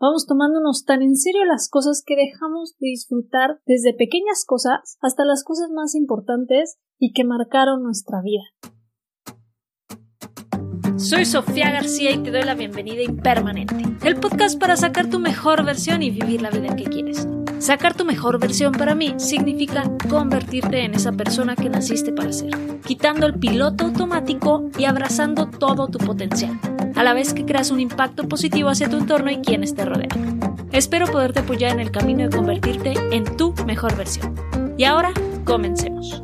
vamos tomándonos tan en serio las cosas que dejamos de disfrutar desde pequeñas cosas hasta las cosas más importantes y que marcaron nuestra vida. Soy Sofía García y te doy la bienvenida Impermanente, el podcast para sacar tu mejor versión y vivir la vida que quieres. Sacar tu mejor versión para mí significa convertirte en esa persona que naciste para ser, quitando el piloto automático y abrazando todo tu potencial, a la vez que creas un impacto positivo hacia tu entorno y quienes te rodean. Espero poderte apoyar en el camino de convertirte en tu mejor versión. Y ahora, comencemos.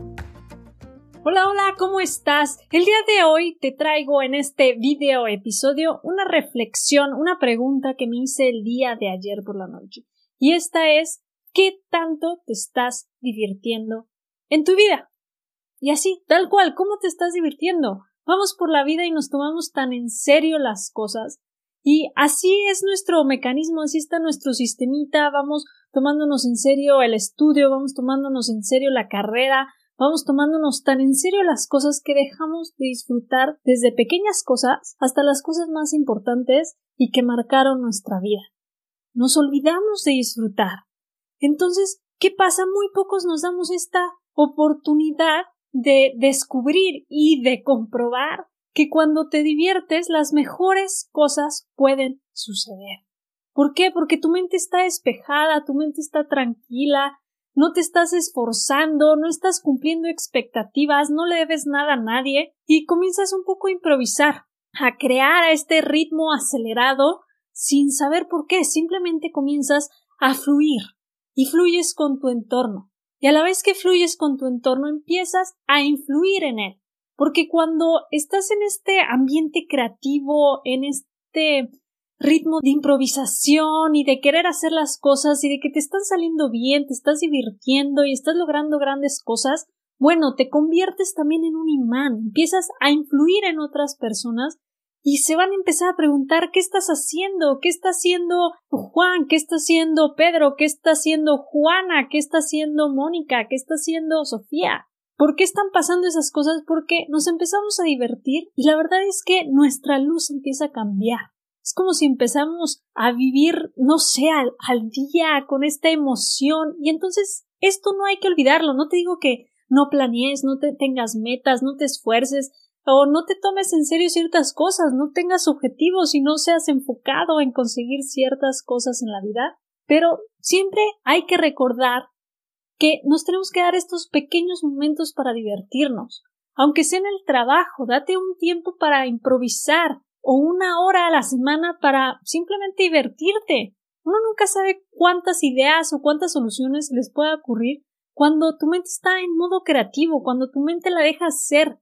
Hola, hola, ¿cómo estás? El día de hoy te traigo en este video episodio una reflexión, una pregunta que me hice el día de ayer por la noche. Y esta es, ¿qué tanto te estás divirtiendo en tu vida? Y así, tal cual, ¿cómo te estás divirtiendo? Vamos por la vida y nos tomamos tan en serio las cosas. Y así es nuestro mecanismo, así está nuestro sistemita, vamos tomándonos en serio el estudio, vamos tomándonos en serio la carrera, vamos tomándonos tan en serio las cosas que dejamos de disfrutar desde pequeñas cosas hasta las cosas más importantes y que marcaron nuestra vida. Nos olvidamos de disfrutar. Entonces, ¿qué pasa? Muy pocos nos damos esta oportunidad de descubrir y de comprobar que cuando te diviertes las mejores cosas pueden suceder. ¿Por qué? Porque tu mente está despejada, tu mente está tranquila, no te estás esforzando, no estás cumpliendo expectativas, no le debes nada a nadie y comienzas un poco a improvisar, a crear a este ritmo acelerado sin saber por qué, simplemente comienzas a fluir y fluyes con tu entorno. Y a la vez que fluyes con tu entorno empiezas a influir en él. Porque cuando estás en este ambiente creativo, en este ritmo de improvisación y de querer hacer las cosas y de que te están saliendo bien, te estás divirtiendo y estás logrando grandes cosas, bueno, te conviertes también en un imán, empiezas a influir en otras personas y se van a empezar a preguntar qué estás haciendo, qué está haciendo Juan, qué está haciendo Pedro, qué está haciendo Juana, qué está haciendo Mónica, qué está haciendo Sofía. ¿Por qué están pasando esas cosas? Porque nos empezamos a divertir y la verdad es que nuestra luz empieza a cambiar. Es como si empezamos a vivir, no sé, al, día con esta emoción. Y entonces esto no hay que olvidarlo. No te digo que no planees, no te tengas metas, no te esfuerces, o no te tomes en serio ciertas cosas, no tengas objetivos y no seas enfocado en conseguir ciertas cosas en la vida. Pero siempre hay que recordar que nos tenemos que dar estos pequeños momentos para divertirnos. Aunque sea en el trabajo, date un tiempo para improvisar, o una hora a la semana para simplemente divertirte. Uno nunca sabe cuántas ideas o cuántas soluciones les puede ocurrir cuando tu mente está en modo creativo, cuando tu mente la dejas ser,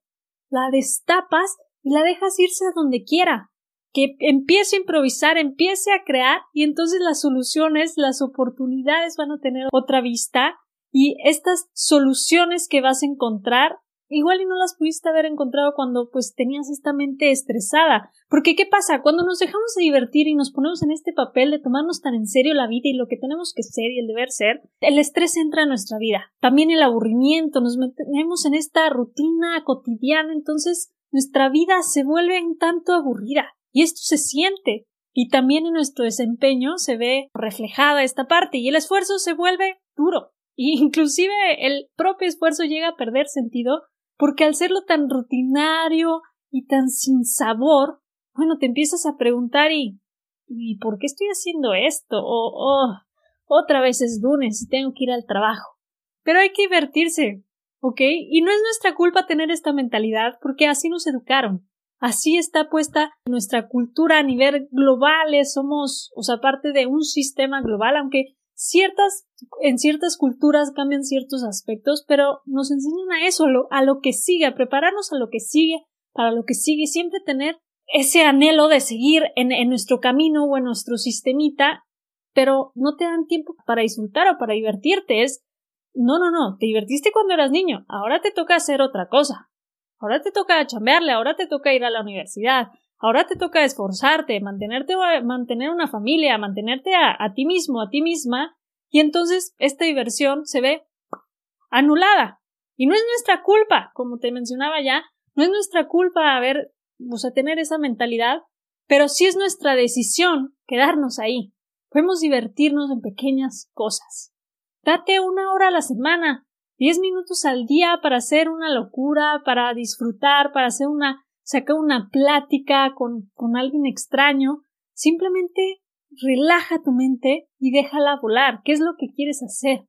la destapas y la dejas irse a donde quiera, que empiece a improvisar, empiece a crear y entonces las soluciones, las oportunidades van a tener otra vista y estas soluciones que vas a encontrar igual y no las pudiste haber encontrado cuando pues tenías esta mente estresada. Porque ¿qué pasa? Cuando nos dejamos de divertir y nos ponemos en este papel de tomarnos tan en serio la vida y lo que tenemos que ser y el deber ser, el estrés entra en nuestra vida. También el aburrimiento, nos metemos en esta rutina cotidiana, entonces nuestra vida se vuelve un tanto aburrida. Y esto se siente. Y también en nuestro desempeño se ve reflejada esta parte y el esfuerzo se vuelve duro. Y inclusive el propio esfuerzo llega a perder sentido porque al serlo tan rutinario y tan sin sabor, bueno, te empiezas a preguntar y ¿y por qué estoy haciendo esto? O oh, otra vez es lunes y tengo que ir al trabajo. Pero hay que divertirse, ¿ok? Y no es nuestra culpa tener esta mentalidad porque así nos educaron. Así está puesta nuestra cultura a nivel global, somos, o sea, parte de un sistema global, aunque ciertas, en ciertas culturas cambian ciertos aspectos, pero nos enseñan a eso, a lo, que sigue, a prepararnos a lo que sigue, para lo que sigue, siempre tener ese anhelo de seguir en, en nuestro camino o en nuestro sistemita, pero no te dan tiempo para disfrutar o para divertirte. Es, no, no, no, te divertiste cuando eras niño, ahora te toca hacer otra cosa. Ahora te toca chambearle, ahora te toca ir a la universidad, Ahora te toca esforzarte, mantenerte, mantener una familia, mantenerte a, a ti mismo, a ti misma, y entonces esta diversión se ve anulada. Y no es nuestra culpa, como te mencionaba ya, no es nuestra culpa haber, o sea, tener esa mentalidad, pero sí es nuestra decisión quedarnos ahí. Podemos divertirnos en pequeñas cosas. Date una hora a la semana, diez minutos al día para hacer una locura, para disfrutar, para hacer una, sacar una plática con, con alguien extraño. Simplemente relaja tu mente y déjala volar. ¿Qué es lo que quieres hacer?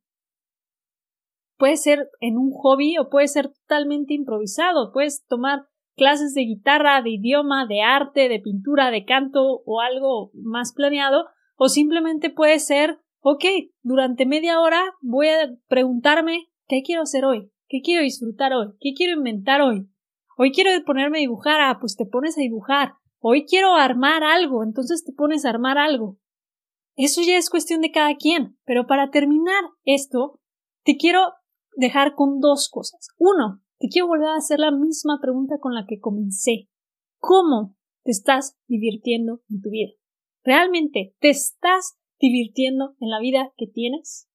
Puede ser en un hobby o puede ser totalmente improvisado. Puedes tomar clases de guitarra, de idioma, de arte, de pintura, de canto o algo más planeado, o simplemente puede ser, ok, durante media hora voy a preguntarme qué quiero hacer hoy, qué quiero disfrutar hoy, qué quiero inventar hoy. Hoy quiero ponerme a dibujar, ah, pues te pones a dibujar. Hoy quiero armar algo, entonces te pones a armar algo. Eso ya es cuestión de cada quien, pero para terminar esto, te quiero dejar con dos cosas. Uno, te quiero volver a hacer la misma pregunta con la que comencé. ¿Cómo te estás divirtiendo en tu vida? ¿Realmente te estás divirtiendo en la vida que tienes?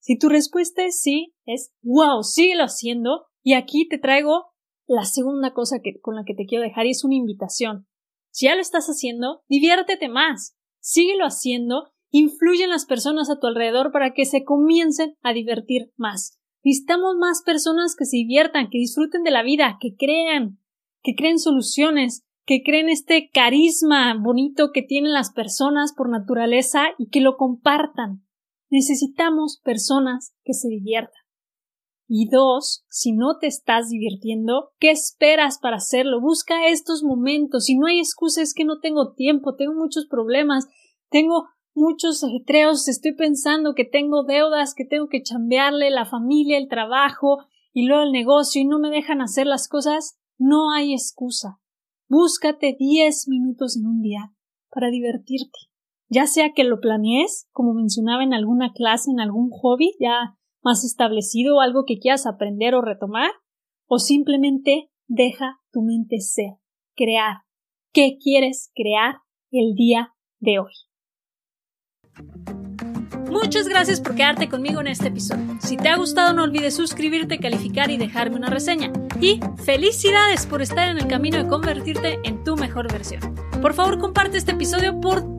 Si tu respuesta es sí, es wow, síguelo haciendo. Y aquí te traigo la segunda cosa que, con la que te quiero dejar es una invitación. Si ya lo estás haciendo, diviértete más. Síguelo haciendo. Influye en las personas a tu alrededor para que se comiencen a divertir más. Necesitamos más personas que se diviertan, que disfruten de la vida, que crean, que creen soluciones, que creen este carisma bonito que tienen las personas por naturaleza y que lo compartan. Necesitamos personas que se diviertan. Y dos, si no te estás divirtiendo, ¿qué esperas para hacerlo? Busca estos momentos. Si no hay excusa es que no tengo tiempo, tengo muchos problemas, tengo muchos ajetreos, estoy pensando que tengo deudas, que tengo que chambearle la familia, el trabajo y luego el negocio y no me dejan hacer las cosas, no hay excusa. Búscate diez minutos en un día para divertirte. Ya sea que lo planees, como mencionaba en alguna clase, en algún hobby ya más establecido algo que quieras aprender o retomar, o simplemente deja tu mente ser, crear. ¿Qué quieres crear el día de hoy? Muchas gracias por quedarte conmigo en este episodio. Si te ha gustado no olvides suscribirte, calificar y dejarme una reseña. Y felicidades por estar en el camino de convertirte en tu mejor versión. Por favor comparte este episodio por